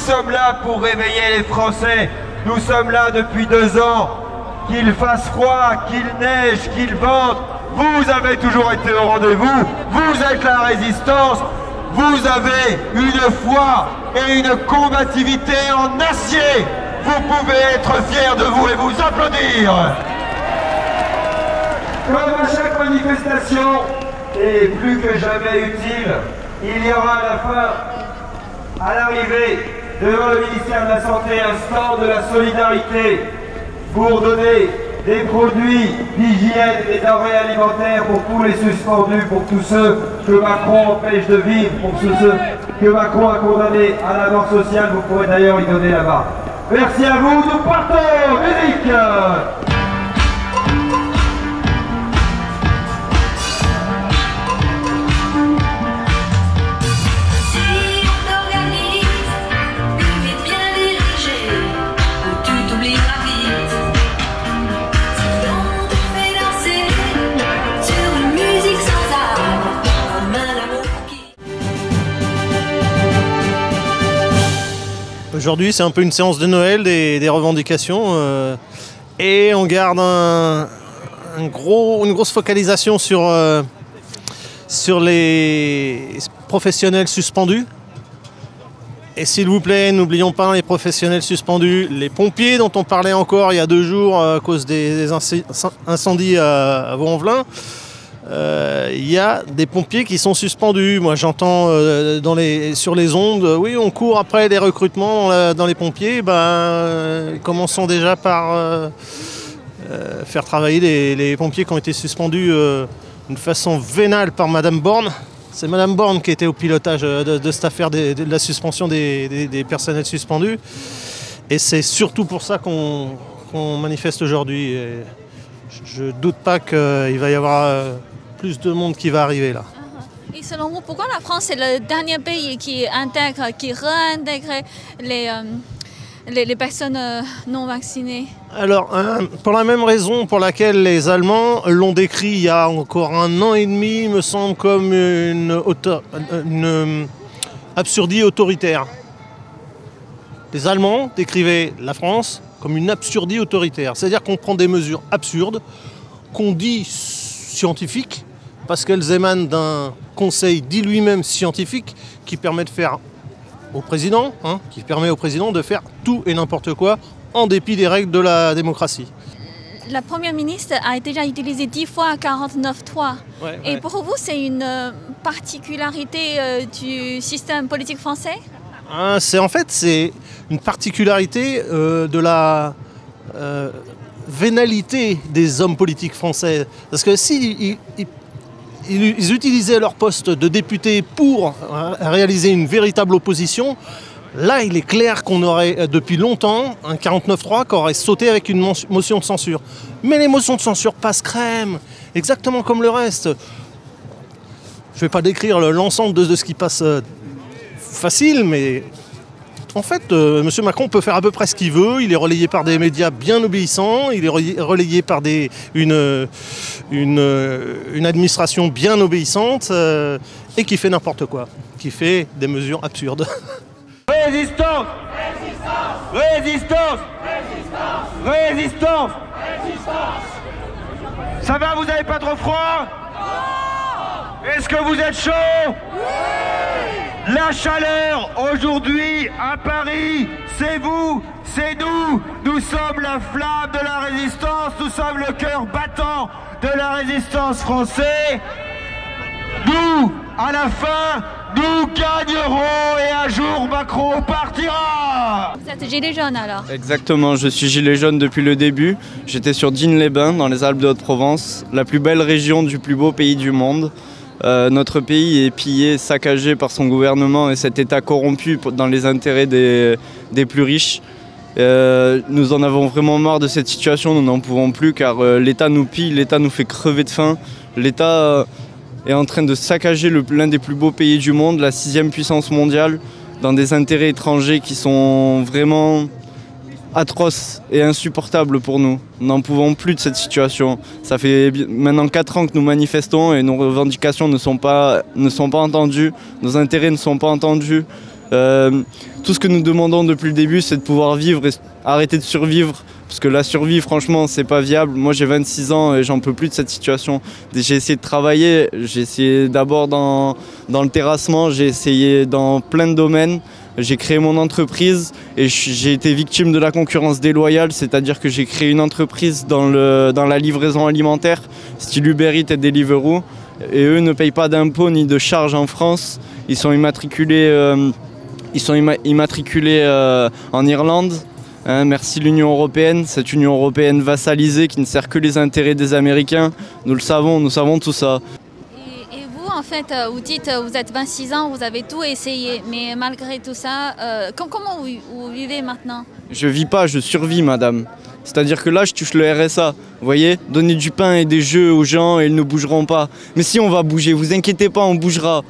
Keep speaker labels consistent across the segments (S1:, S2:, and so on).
S1: sommes là pour réveiller les Français. Nous sommes là depuis deux ans. Qu'il fasse froid, qu'il neige, qu'il vente, vous avez toujours été au rendez-vous. Vous êtes la résistance. Vous avez une foi et une combativité en acier. Vous pouvez être fiers de vous et vous applaudir. Comme à chaque manifestation, et plus que jamais utile, il y aura à la fin, à l'arrivée, devant le ministère de la Santé, un stand de la solidarité pour donner des produits d'hygiène et denrées alimentaires pour tous les suspendus, pour tous ceux que Macron empêche de vivre, pour tous ceux que Macron a condamnés à la mort sociale. Vous pourrez d'ailleurs y donner là-bas. Merci à vous, nous partons Musique
S2: Aujourd'hui, c'est un peu une séance de Noël, des, revendications. Euh, et on garde un, gros, une grosse focalisation sur, euh, sur les professionnels suspendus. Et s'il vous plaît, n'oublions pas les professionnels suspendus, les pompiers dont on parlait encore il y a deux jours à cause des, incendies à, à Vaux-en-Velin. Euh, il y a des pompiers qui sont suspendus. Moi, j'entends euh, sur les ondes, oui, on court après les recrutements dans, les pompiers. Ben, commençons déjà par euh, faire travailler les, pompiers qui ont été suspendus d'une façon vénale par Madame Borne. C'est Madame Borne qui était au pilotage de, cette affaire de, la suspension des, personnels suspendus. Et c'est surtout pour ça qu'on manifeste aujourd'hui. Je ne doute pas qu'il va y avoir plus de monde qui va arriver là.
S3: Uh-huh. Et selon vous, pourquoi la France est le dernier pays qui intègre, qui réintègre les, euh, les, personnes euh, non vaccinées?
S2: Alors, euh, pour la même raison pour laquelle les Allemands l'ont décrit il y a encore un an et demi, me semble, comme une, une absurdie autoritaire. Les Allemands décrivaient la France comme une absurdie autoritaire. C'est-à-dire qu'on prend des mesures absurdes, qu'on dit scientifiques, parce qu'elles émanent d'un conseil dit lui-même scientifique qui permet de faire au président, hein, qui permet au président de faire tout et n'importe quoi en dépit des règles de la démocratie.
S3: La première ministre a déjà utilisé 10 fois 49.3. et pour vous, c'est une euh, particularité euh, du système politique français?
S2: Ah, C'est en fait c'est une particularité euh, de la vénalité des hommes politiques français. Parce que si ils utilisaient leur poste de député pour euh, réaliser une véritable opposition, là il est clair qu'on aurait euh, depuis longtemps un 49-3 qui aurait sauté avec une motion de censure. Mais les motions de censure passent crème, exactement comme le reste. Je ne vais pas décrire l'ensemble de, ce qui passe euh, facile, mais en fait, euh, M. Macron peut faire à peu près ce qu'il veut. Il est relayé par des médias bien obéissants. Il est relayé par une, administration bien obéissante euh, et qui fait n'importe quoi, qui fait des mesures absurdes.
S1: Résistance Résistance Résistance Résistance Ça va, vous n'avez pas trop froid? Est-ce que vous êtes chaud? La chaleur aujourd'hui à Paris, c'est vous, c'est nous. Nous sommes la flamme de la résistance, nous sommes le cœur battant de la résistance française. Nous, à la fin, nous gagnerons et un jour Macron partira
S3: Vous êtes gilet jaune alors
S4: Exactement, je suis gilet jaune depuis le début. J'étais sur Digne-les-Bains dans les Alpes de Haute-Provence, la plus belle région du plus beau pays du monde. Euh, notre pays est pillé, saccagé par son gouvernement et cet État corrompu dans les intérêts des, plus riches. Euh, nous en avons vraiment marre de cette situation, nous n'en pouvons plus car euh, l'État nous pille, l'État nous fait crever de faim. L'État est en train de saccager l'un des plus beaux pays du monde, la sixième puissance mondiale, dans des intérêts étrangers qui sont vraiment atroce et insupportable pour nous. Nous n'en pouvons plus de cette situation. Ça fait maintenant 4 ans que nous manifestons et nos revendications ne sont pas, entendues, nos intérêts ne sont pas entendus. tout ce que nous demandons depuis le début, c'est de pouvoir vivre et arrêter de survivre parce que la survie, franchement, c'est pas viable. Moi, j'ai 26 ans et j'en peux plus de cette situation. J'ai essayé de travailler. J'ai essayé d'abord dans, dans le terrassement. J'ai essayé dans plein de domaines. J'ai créé mon entreprise et j'ai été victime de la concurrence déloyale, c'est-à-dire que j'ai créé une entreprise dans, le, dans la livraison alimentaire, style Uber Eats et Deliveroo, et eux ne payent pas d'impôts ni de charges en France. Ils sont immatriculés, euh, ils sont immatriculés euh, en Irlande Hein, merci l'Union européenne, cette Union européenne vassalisée qui ne sert que les intérêts des Américains. Nous le savons, nous savons tout ça.
S3: Fait, euh, vous dites, euh, vous êtes 26 ans, vous avez tout essayé, mais malgré tout ça, euh, comment vous, vivez maintenant?
S4: Je vis pas, je survis, madame. C'est-à-dire que là, je touche le RSA. Vous voyez? Donner du pain et des jeux aux gens et ils ne bougeront pas. Mais si on va bouger, vous inquiétez pas, on bougera.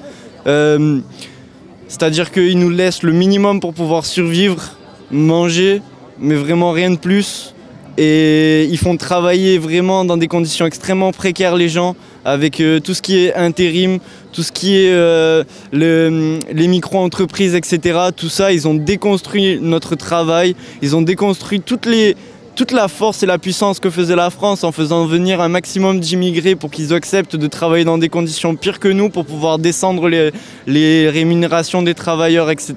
S4: C'est-à-dire qu'ils nous laissent le minimum pour pouvoir survivre, manger, mais vraiment rien de plus. Et ils font travailler vraiment dans des conditions extrêmement précaires les gens, avec euh, tout ce qui est intérim, tout ce qui est euh, les micro-entreprises, etc. Tout ça, ils ont déconstruit notre travail, ils ont déconstruit toute la force et la puissance que faisait la France en faisant venir un maximum d'immigrés pour qu'ils acceptent de travailler dans des conditions pires que nous, pour pouvoir descendre les rémunérations des travailleurs, etc.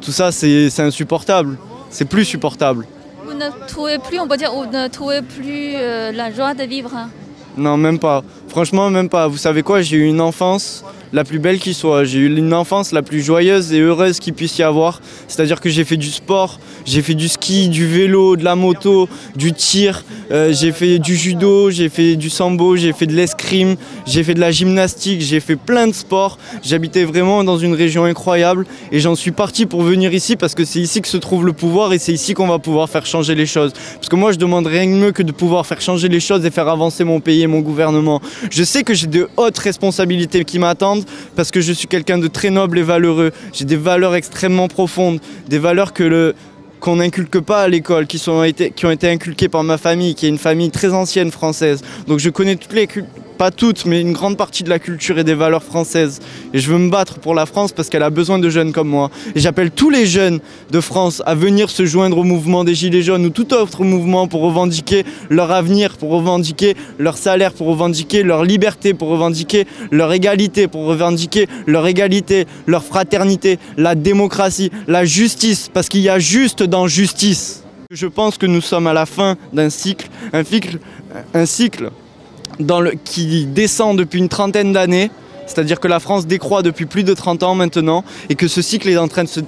S4: Tout ça, c'est insupportable c'est plus supportable.
S3: Vous ne trouvez plus, on peut dire, vous ne trouvez plus euh, la joie de vivre hein?
S4: Non, même pas. Franchement, même pas. Vous savez quoi, j'ai eu une enfance la plus belle qui soit. J'ai eu une enfance la plus joyeuse et heureuse qu'il puisse y avoir. C'est-à-dire que j'ai fait du sport, j'ai fait du ski, du vélo, de la moto, du tir, euh, j'ai fait du judo, j'ai fait du sambo, j'ai fait de l'escrime, j'ai fait de la gymnastique, j'ai fait plein de sports. J'habitais vraiment dans une région incroyable et j'en suis parti pour venir ici parce que c'est ici que se trouve le pouvoir et c'est ici qu'on va pouvoir faire changer les choses. Parce que moi, je demande rien de mieux que de pouvoir faire changer les choses et faire avancer mon pays et mon gouvernement. Je sais que j'ai de hautes responsabilités qui m'attendent parce que je suis quelqu'un de très noble et valeureux. J'ai des valeurs extrêmement profondes, des valeurs que le qu'on n'inculque pas à l'école, qui, sont qui ont été inculquées par ma famille, qui est une famille très ancienne française. Donc je connais toutes les, pas toutes, mais une grande partie de la culture et des valeurs françaises. Et je veux me battre pour la France parce qu'elle a besoin de jeunes comme moi. Et j'appelle tous les jeunes de France à venir se joindre au mouvement des Gilets jaunes ou tout autre mouvement pour revendiquer leur avenir, pour revendiquer leur salaire, pour revendiquer leur liberté, pour revendiquer leur égalité, pour revendiquer leur égalité, leur fraternité, la démocratie, la justice, parce qu'il y a juste dans justice. Je pense que nous sommes à la fin d'un cycle, un cycle, un cycle qui descend depuis une trentaine d'années. C'est-à-dire que la France décroît depuis plus de 30 ans maintenant et que ce cycle est en train de se...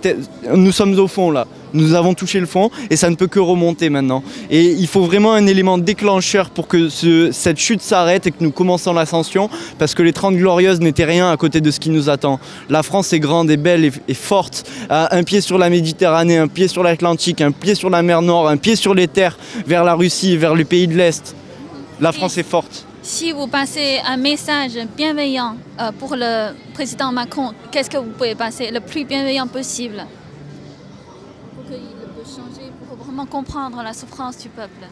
S4: Nous sommes au fond là. Nous avons touché le fond et ça ne peut que remonter maintenant. Et il faut vraiment un élément déclencheur pour que ce, cette chute s'arrête et que nous commençons l'ascension parce que les 30 glorieuses n'étaient rien à côté de ce qui nous attend. La France est grande et belle et, forte. un pied sur la Méditerranée, un pied sur l'Atlantique, un pied sur la mer Nord, un pied sur les terres vers la Russie, vers les pays de l'Est. La France est forte.
S3: Si vous passez un message bienveillant euh, pour le président Macron, qu'est-ce que vous pouvez passer le plus bienveillant possible? Pour qu'il puisse changer, pour vraiment comprendre la souffrance du peuple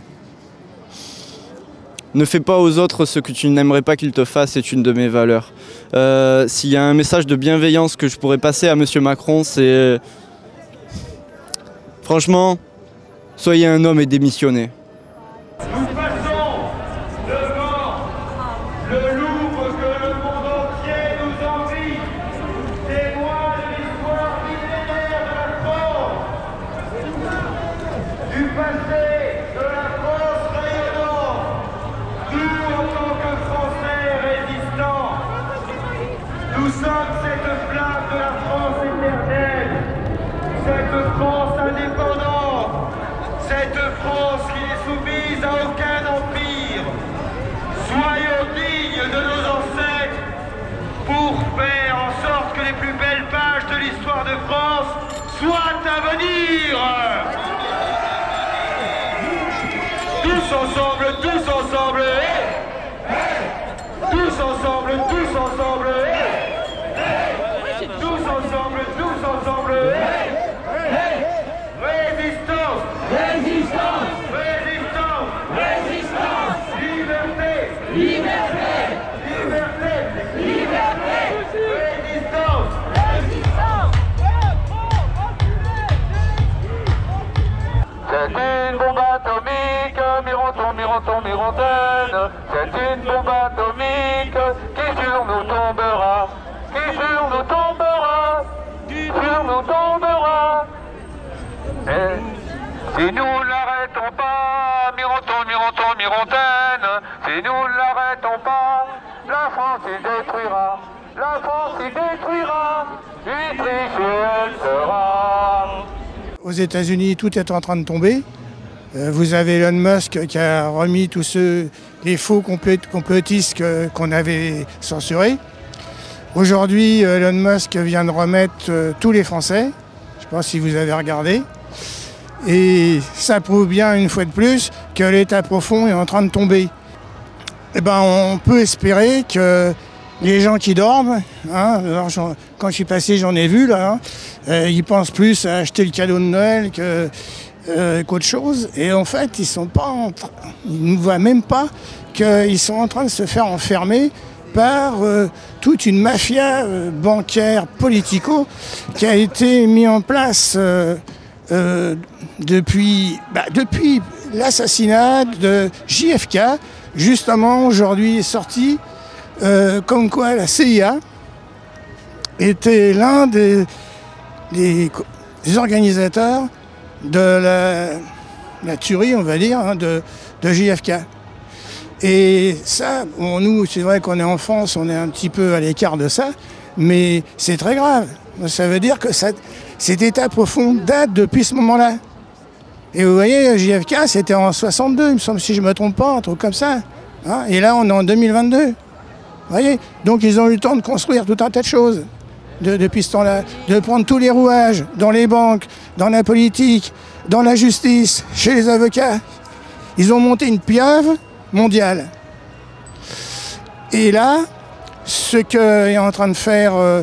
S4: ne fais pas aux autres ce que tu n'aimerais pas qu'ils te fassent, c'est une de mes valeurs. Euh, s'il y a un message de bienveillance que je pourrais passer à M. Macron, c'est... Franchement, soyez un homme et démissionnez.
S1: Tous
S5: Mirontaine, c'est une bombe atomique qui sur nous tombera, qui sur nous tombera, qui sur nous tombera. Si nous l'arrêtons pas, Mironton, Mironton, Mirontaine, si nous l'arrêtons pas, la France y détruira, la France y détruira, Autriche elle sera.
S6: Aux États-Unis, tout est en train de tomber. Euh, Vous avez Elon Musk qui a remis tous les faux complot- complotistes qu'on avait censurés. Aujourd'hui, Elon Musk vient de remettre euh, tous les Français. Je ne sais pas si vous avez regardé. Et ça prouve bien une fois de plus que l'état profond est en train de tomber. Eh ben, on peut espérer que les gens qui dorment, hein, alors quand je suis passé, j'en ai vu là, hein, euh, ils pensent plus à acheter le cadeau de Noël que, euh, qu'autre chose. Et en fait, ils sont pas, en ils ne voient même pas qu'ils sont en train de se faire enfermer par euh, toute une mafia euh, bancaire politico qui a été mise en place depuis, bah, depuis l'assassinat de JFK. Justement, aujourd'hui est sorti comme quoi la CIA était l'un des, des organisateurs de la, la tuerie, on va dire, hein, de, de JFK. Et ça, nous, c'est vrai qu'on est en France, on est un petit peu à l'écart de ça, mais c'est très grave. Ça veut dire que cet état profond date depuis ce moment-là. Et vous voyez, JFK, c'était en 62, il me semble, si je ne me trompe pas, un truc comme ça. Hein, et là, on est en 2022. Vous voyez Donc, ils ont eu le temps de construire tout un tas de choses de- depuis ce temps-là, de prendre tous les rouages dans les banques, dans la politique, dans la justice, chez les avocats. Ils ont monté une pieuvre mondiale. Et là, ce que est en train de faire euh,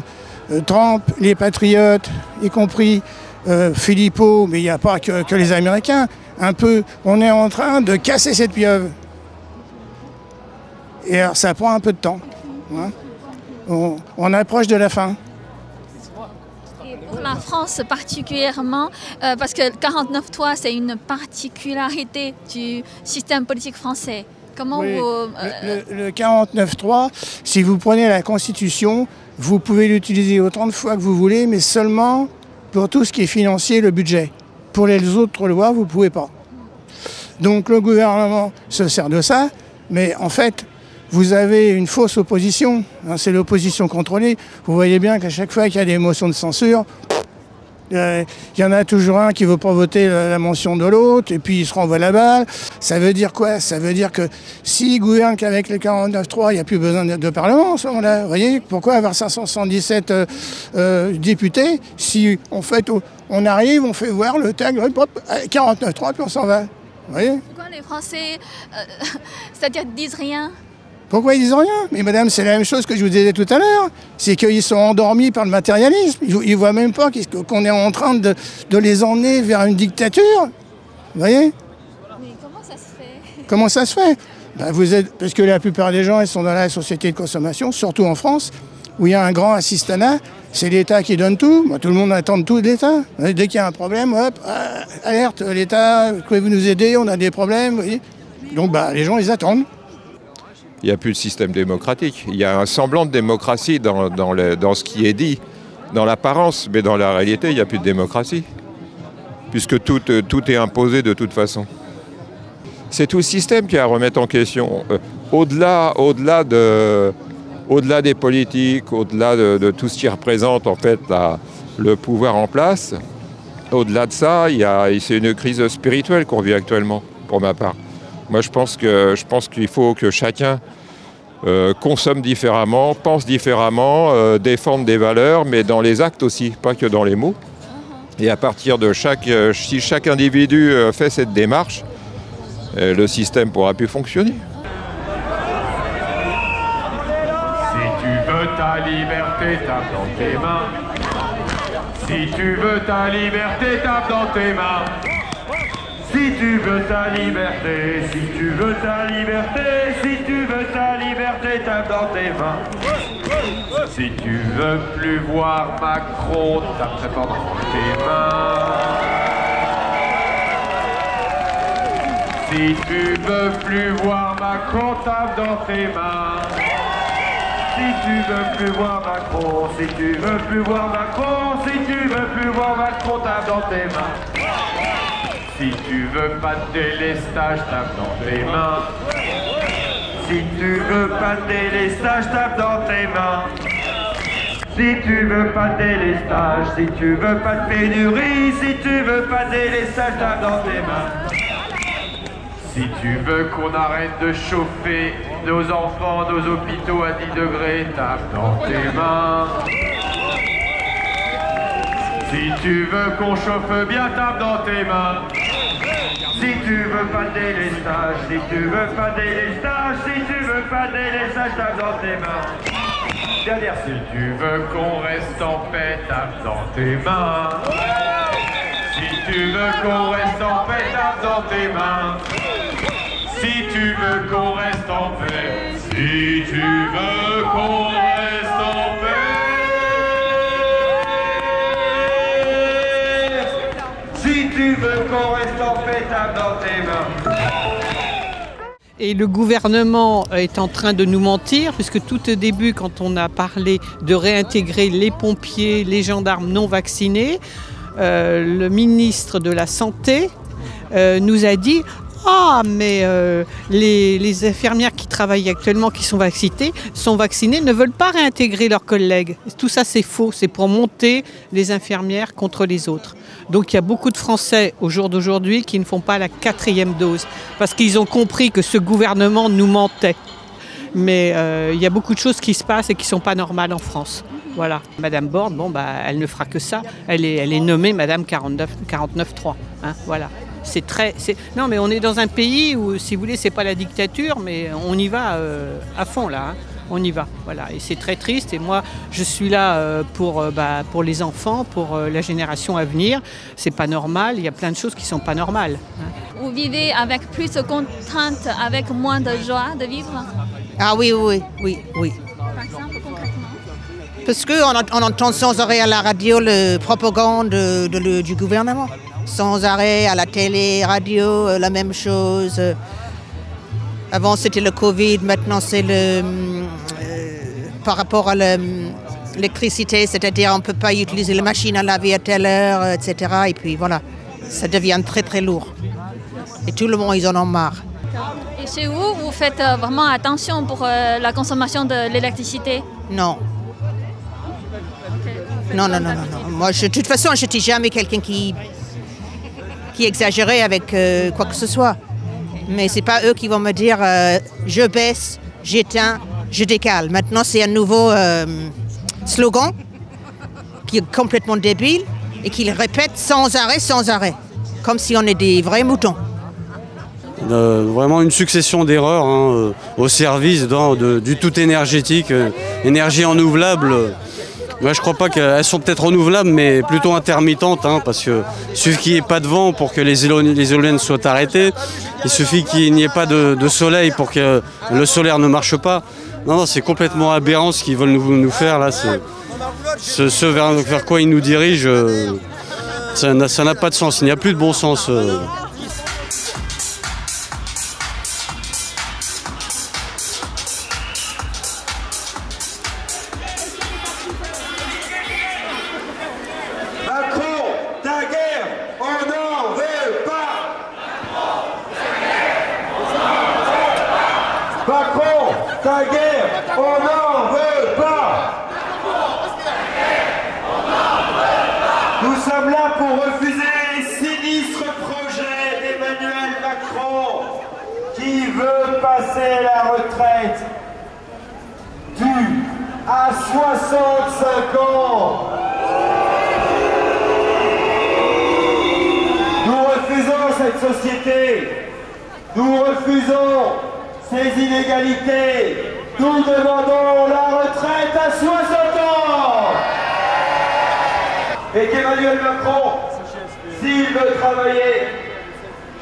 S6: euh, Trump, les patriotes, y compris euh, Philippot, mais il n'y a pas que, les Américains, un peu, on est en train de casser cette pieuvre. Et alors, ça prend un peu de temps. hein. On approche de la fin.
S3: La France particulièrement, euh, parce que le 49.3, c'est une particularité du système politique français. Comment
S6: Oui,
S3: vous... euh,
S6: Le, le- le 49.3, si vous prenez la Constitution, vous pouvez l'utiliser autant de fois que vous voulez, mais seulement pour tout ce qui est financier, le budget. Pour les autres lois, vous ne pouvez pas. Donc le gouvernement se sert de ça, mais en fait, vous avez une fausse opposition. hein, C'est l'opposition contrôlée. Vous voyez bien qu'à chaque fois qu'il y a des motions de censure, euh, il y en a toujours un qui veut pas voter la, mention de l'autre, et puis il se renvoie la balle. Ça veut dire quoi? Ça veut dire que s'il gouverne qu'avec le 49.3, il n'y a plus besoin de, Parlement, en ce moment-là. Vous voyez Pourquoi avoir 577 euh, euh, députés si, en fait, on- on arrive, on fait voir le tag, hop, hop, 49.3, puis on s'en va Vous voyez?
S3: Pourquoi les Français, euh, c'est-à-dire disent rien?
S6: Pourquoi ils disent rien Mais madame, c'est la même chose que je vous disais tout à l'heure. C'est qu'ils sont endormis par le matérialisme. Ils ne voient même pas qu'on est en train de, de les emmener vers une dictature. Vous voyez
S3: Mais comment ça se fait?
S6: Comment ça se fait? Ben, vous êtes, Parce que la plupart des gens ils sont dans la société de consommation, surtout en France, où il y a un grand assistanat. C'est l'État qui donne tout. Ben, tout le monde attend tout de l'État. Dès qu'il y a un problème, hop, ah, alerte, l'État, pouvez-vous nous aider? On a des problèmes. vous voyez? Donc ben, les gens, ils attendent.
S7: Il n'y a plus de système démocratique. Il y a un semblant de démocratie dans, dans le- dans ce qui est dit, dans l'apparence, mais dans la réalité, il n'y a plus de démocratie. Puisque tout, euh, tout est imposé de toute façon. C'est tout le système qui a à remettre en question. Euh, au-delà, au-delà, de, au-delà des politiques, au-delà de, de tout ce qui représente en fait la- le pouvoir en place, au-delà de ça, il y a, c'est une crise spirituelle qu'on vit actuellement, pour ma part. Moi, je pense qu'il faut que chacun euh, consomme différemment, pense différemment, euh, défende des valeurs, mais dans les actes aussi, pas que dans les mots. Et à partir de chaque, euh, si chaque individu fait cette démarche, le système pourra plus fonctionner.
S5: Si tu veux ta liberté, tape dans tes mains. Si tu veux ta liberté, tape dans tes mains. Si tu veux ta liberté, si tu veux ta liberté, si tu veux ta liberté, tape dans tes mains. Si tu veux plus voir Macron, tape très fort dans tes mains. Si tu veux plus voir Macron, tape dans tes mains. Si tu veux plus voir Macron, si tu veux plus voir Macron, si tu veux plus voir Macron, tape dans tes mains. Si tu veux pas de délestage, tape dans tes mains. Si tu veux pas de délestage, tape dans tes mains. Si tu veux pas de délestage, si tu veux pas de pénurie, si tu veux pas de délestage, tape dans tes mains. Si tu veux qu'on arrête de chauffer nos enfants, nos hôpitaux à 10 degrés, tape dans tes mains. Si tu veux qu'on chauffe bien, tape dans tes mains. Si tu veux pas délestage, si tu veux pas délestage, si tu veux pas délestage, tape dans tes mains. Dernière, si tu veux qu'on reste en paix, tape dans tes mains. Si tu veux qu'on reste en paix, tape dans tes mains. Si tu veux qu'on reste en paix, si tu veux qu'on reste
S8: Et le gouvernement est en train de nous mentir, puisque tout au début, quand on a parlé de réintégrer les pompiers, les gendarmes non vaccinés, euh, le ministre de la Santé euh, nous a dit ah, mais euh, les, infirmières qui travaillent actuellement, qui sont vaccinées, sont vaccinées, ne veulent pas réintégrer leurs collègues. Tout ça, c'est faux. C'est pour monter les infirmières contre les autres. Donc il y a beaucoup de Français au jour d'aujourd'hui qui ne font pas la quatrième dose parce qu'ils ont compris que ce gouvernement nous mentait. Mais euh, il y a beaucoup de choses qui se passent et qui ne sont pas normales en France. Voilà. Madame Borne, bon, bah, elle ne fera que ça. Elle est, nommée Madame 49 49.3. Hein, voilà. C'est très. c'est- Non, mais on est dans un pays où, si vous voulez, c'est pas la dictature, mais on y va euh, à fond là. hein. On y va, voilà. Et c'est très triste. Et moi, je suis là euh, pour, euh, bah, pour les enfants, pour euh, la génération à venir. C'est pas normal. Il y a plein de choses qui sont pas normales. hein.
S3: Vous vivez avec plus de contraintes, avec moins de joie de vivre?
S9: Ah oui, oui, oui, oui.
S3: Par exemple, concrètement?
S9: Parce qu'on on entend sans arrêt à la radio le propagande de- de le- du gouvernement. Sans arrêt à la télé, radio, euh, la même chose. Avant c'était le Covid, maintenant c'est le... euh, par rapport à le, l'électricité, c'est-à-dire on ne peut pas utiliser la machine à laver à telle heure, etc. Et puis voilà, ça devient très très lourd. Et tout le monde, ils en ont marre.
S3: Et chez vous, vous faites euh, vraiment attention pour euh, la consommation de l'électricité?
S9: Non. Non, non, non, non, non. Moi, je- de toute façon, je n'étais jamais quelqu'un qui, qui exagérait avec euh, quoi que ce soit. Mais c'est pas eux qui vont me dire euh, je baisse, j'éteins, je décale. Maintenant, c'est un nouveau euh, slogan qui est complètement débile et qu'ils répètent sans arrêt, sans arrêt. Comme si on est des vrais moutons.
S10: Vraiment une succession d'erreurs hein, au service du tout énergétique, énergie renouvelable. Moi, je crois pas qu'elles sont peut-être renouvelables, mais plutôt intermittentes, hein, parce que il suffit qu'il n'y ait pas de vent pour que les, éoliennes soient arrêtées. Il suffit qu'il n'y ait pas de, soleil pour que le solaire ne marche pas. Non, non, c'est complètement aberrant ce qu'ils veulent nous, faire là. Ce, vers, quoi ils nous dirigent, euh, ça n'a ça n'a pas de sens. Il n'y a plus de bon sens. euh.
S1: Cette société. Nous refusons ces inégalités. Nous demandons la retraite à 60 ans. Et qu'Emmanuel Macron, s'il veut travailler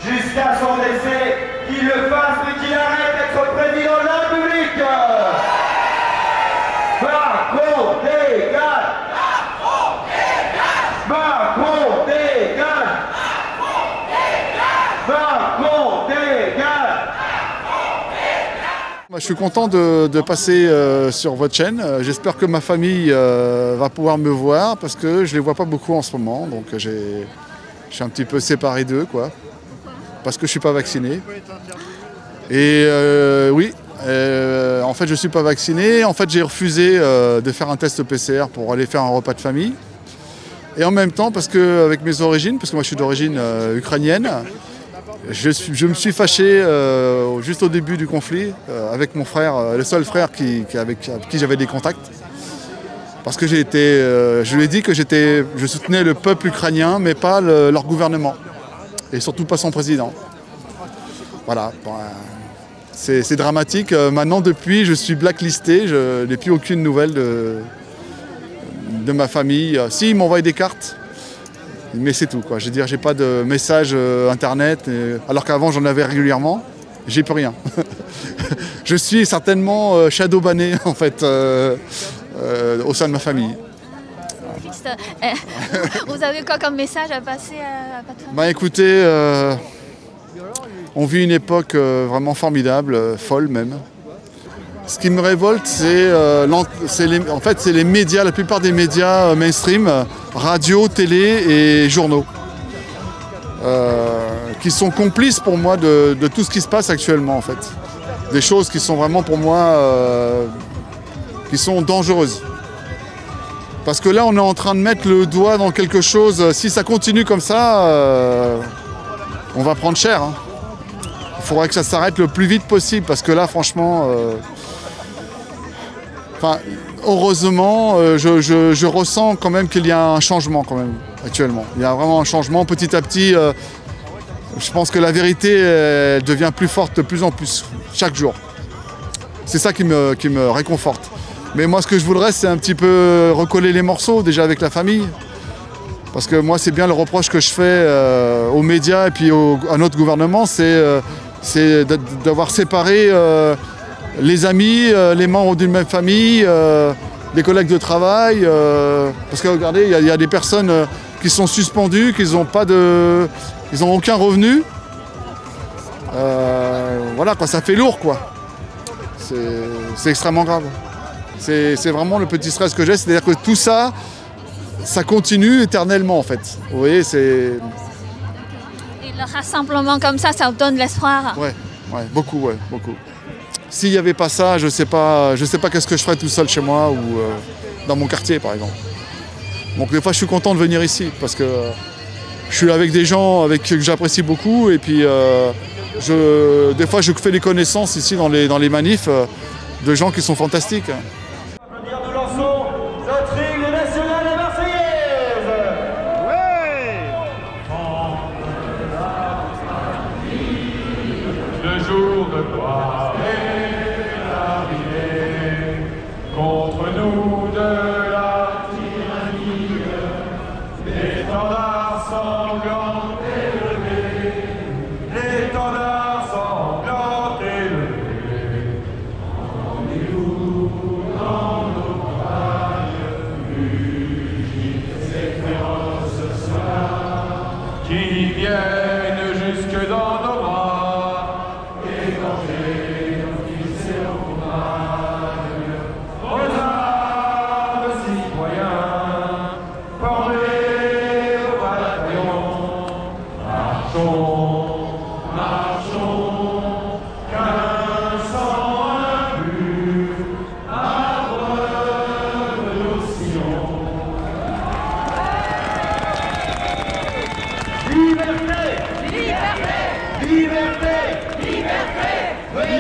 S1: jusqu'à son décès, qu'il le fasse, mais qu'il arrête d'être président de la République dégage Macron dégage Macron dégage
S11: Je suis content de, passer euh, sur votre chaîne. Euh, J'espère que ma famille euh, va pouvoir me voir parce que je ne les vois pas beaucoup en ce moment. Donc je suis un petit peu séparé d'eux. quoi. Parce que je ne suis pas vacciné. Et oui, en fait je ne suis pas vacciné. En fait j'ai refusé de faire un test PCR pour aller faire un repas de famille. Et en même temps, parce que avec mes origines, parce que moi je suis d'origine ukrainienne, je, me suis fâché euh, juste au début du conflit euh, avec mon frère, euh, le seul frère qui, avec, qui j'avais des contacts. Parce que j'ai été, je lui ai dit que je soutenais le peuple ukrainien, mais pas le- leur gouvernement. Et surtout pas son président. Voilà. c'est dramatique. Maintenant, depuis, je suis blacklisté. Je n'ai plus aucune nouvelle de, de ma famille. Si, ils m'envoient des cartes. Mais c'est tout. Quoi. Je veux dire, j'ai pas de message euh, internet, et- alors qu'avant j'en avais régulièrement. J'ai plus rien. je suis certainement euh, shadow banné en fait euh, euh, au sein de ma famille.
S3: Vous avez quoi comme message à passer à votre famille
S11: Bah écoutez, on vit une époque vraiment formidable, folle même. Ce qui me révolte, c'est euh, en fait les médias, la plupart des médias euh, mainstream, euh, radio, télé et journaux, qui sont complices pour moi de, tout ce qui se passe actuellement en fait. Des choses qui sont vraiment pour moi qui sont dangereuses. Parce que là, on est en train de mettre le doigt dans quelque chose. Si ça continue comme ça, on va prendre cher. hein. Il faudrait que ça s'arrête le plus vite possible parce que là, franchement, enfin, heureusement, euh, je, ressens quand même qu'il y a un changement quand même actuellement. Il y a vraiment un changement petit à petit. euh, je pense que la vérité devient plus forte de plus en plus chaque jour. C'est ça qui me, réconforte. Mais moi, ce que je voudrais, c'est un petit peu recoller les morceaux déjà avec la famille. Parce que moi, c'est bien le reproche que je fais euh, aux médias et puis à notre gouvernement, c'est d'avoir séparé les amis, euh, les membres d'une même famille, euh, les collègues de travail. euh, parce que regardez, il y a- il y, a des personnes qui sont suspendues, qui n'ont pas de, ils n'ont aucun revenu. Voilà, quoi, ça fait lourd, quoi. C'est extrêmement grave. C'est c'est vraiment le petit stress que j'ai, c'est-à-dire que tout ça, ça continue éternellement en fait. Vous voyez, c'est.
S3: Et le rassemblement comme ça, ça vous donne l'espoir.
S11: Ouais, ouais, beaucoup, ouais, beaucoup. S'il n'y avait pas ça, je je sais pas qu'est-ce que je ferais tout seul chez moi ou euh, dans mon quartier par exemple. Donc des fois je suis content de venir ici parce que euh, je suis avec des gens avec que j'apprécie beaucoup et puis euh, des fois je fais des connaissances ici dans les, manifs de gens qui sont fantastiques.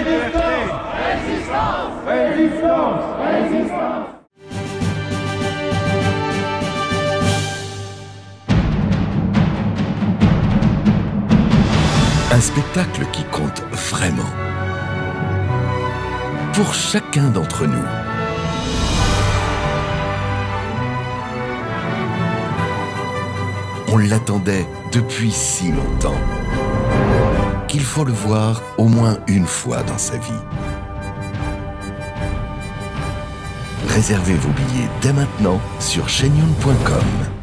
S1: Résistance Résistance
S12: Un spectacle qui compte vraiment. Pour chacun d'entre nous. On l'attendait depuis si longtemps qu'il faut le voir au moins une fois dans sa vie. Réservez vos billets dès maintenant sur chenion.com.